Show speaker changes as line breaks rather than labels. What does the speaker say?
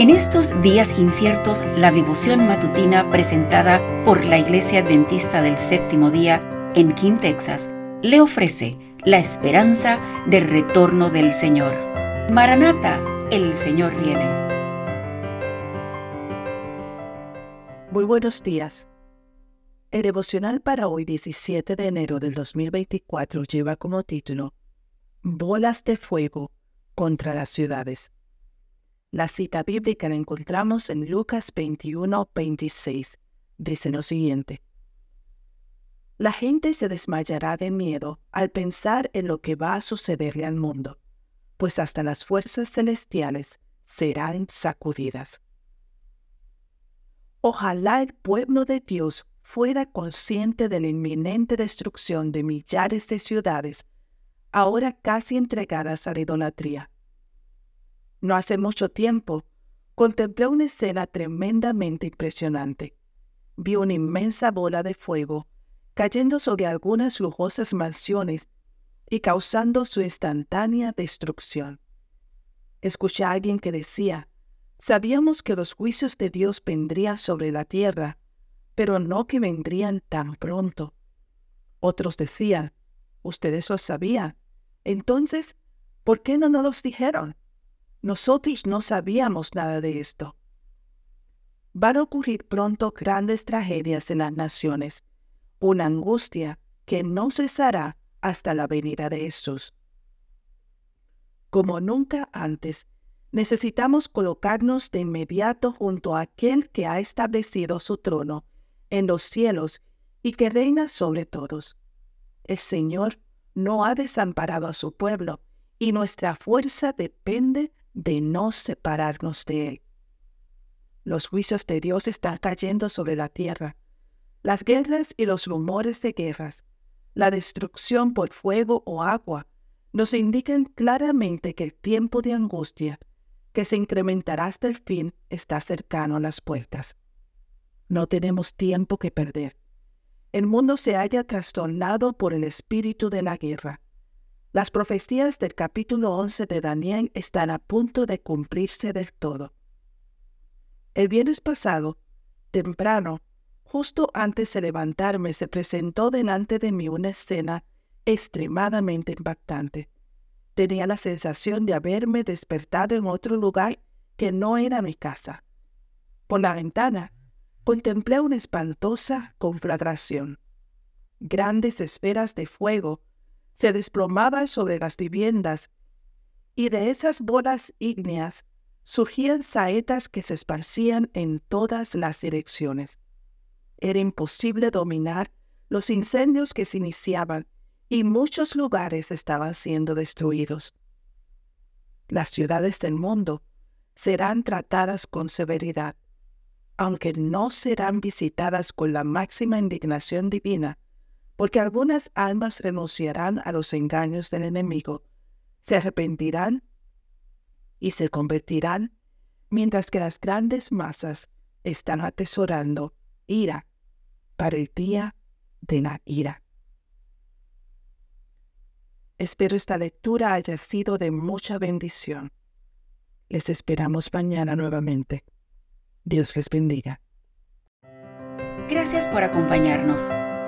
En estos días inciertos, la devoción matutina presentada por la Iglesia Adventista del Séptimo Día en King, Texas, le ofrece la esperanza del retorno del Señor. Maranata, el Señor viene.
Muy buenos días. El devocional para hoy, 17 de enero del 2024, lleva como título Bolas de fuego contra las ciudades. La cita bíblica la encontramos en Lucas 21, 26. Dice lo siguiente. La gente se desmayará de miedo al pensar en lo que va a sucederle al mundo, pues hasta las fuerzas celestiales serán sacudidas. Ojalá el pueblo de Dios fuera consciente de la inminente destrucción de millares de ciudades, ahora casi entregadas a la idolatría no hace mucho tiempo, contemplé una escena tremendamente impresionante. Vi una inmensa bola de fuego cayendo sobre algunas lujosas mansiones y causando su instantánea destrucción. Escuché a alguien que decía, sabíamos que los juicios de Dios vendrían sobre la tierra, pero no que vendrían tan pronto. Otros decían, ustedes lo sabían. Entonces, ¿por qué no nos los dijeron? Nosotros no sabíamos nada de esto. Van a ocurrir pronto grandes tragedias en las naciones, una angustia que no cesará hasta la venida de Jesús. Como nunca antes, necesitamos colocarnos de inmediato junto a aquel que ha establecido su trono en los cielos y que reina sobre todos. El Señor no ha desamparado a su pueblo y nuestra fuerza depende de no separarnos de Él. Los juicios de Dios están cayendo sobre la tierra. Las guerras y los rumores de guerras, la destrucción por fuego o agua, nos indican claramente que el tiempo de angustia, que se incrementará hasta el fin, está cercano a las puertas. No tenemos tiempo que perder. El mundo se haya trastornado por el espíritu de la guerra. Las profecías del capítulo 11 de Daniel están a punto de cumplirse del todo. El viernes pasado, temprano, justo antes de levantarme, se presentó delante de mí una escena extremadamente impactante. Tenía la sensación de haberme despertado en otro lugar que no era mi casa. Por la ventana contemplé una espantosa conflagración. Grandes esferas de fuego se desplomaban sobre las viviendas y de esas bolas ígneas surgían saetas que se esparcían en todas las direcciones. Era imposible dominar los incendios que se iniciaban y muchos lugares estaban siendo destruidos. Las ciudades del mundo serán tratadas con severidad, aunque no serán visitadas con la máxima indignación divina, porque algunas almas renunciarán a los engaños del enemigo, se arrepentirán y se convertirán, mientras que las grandes masas están atesorando ira para el día de la ira. Espero esta lectura haya sido de mucha bendición. Les esperamos mañana nuevamente. Dios les bendiga.
Gracias por acompañarnos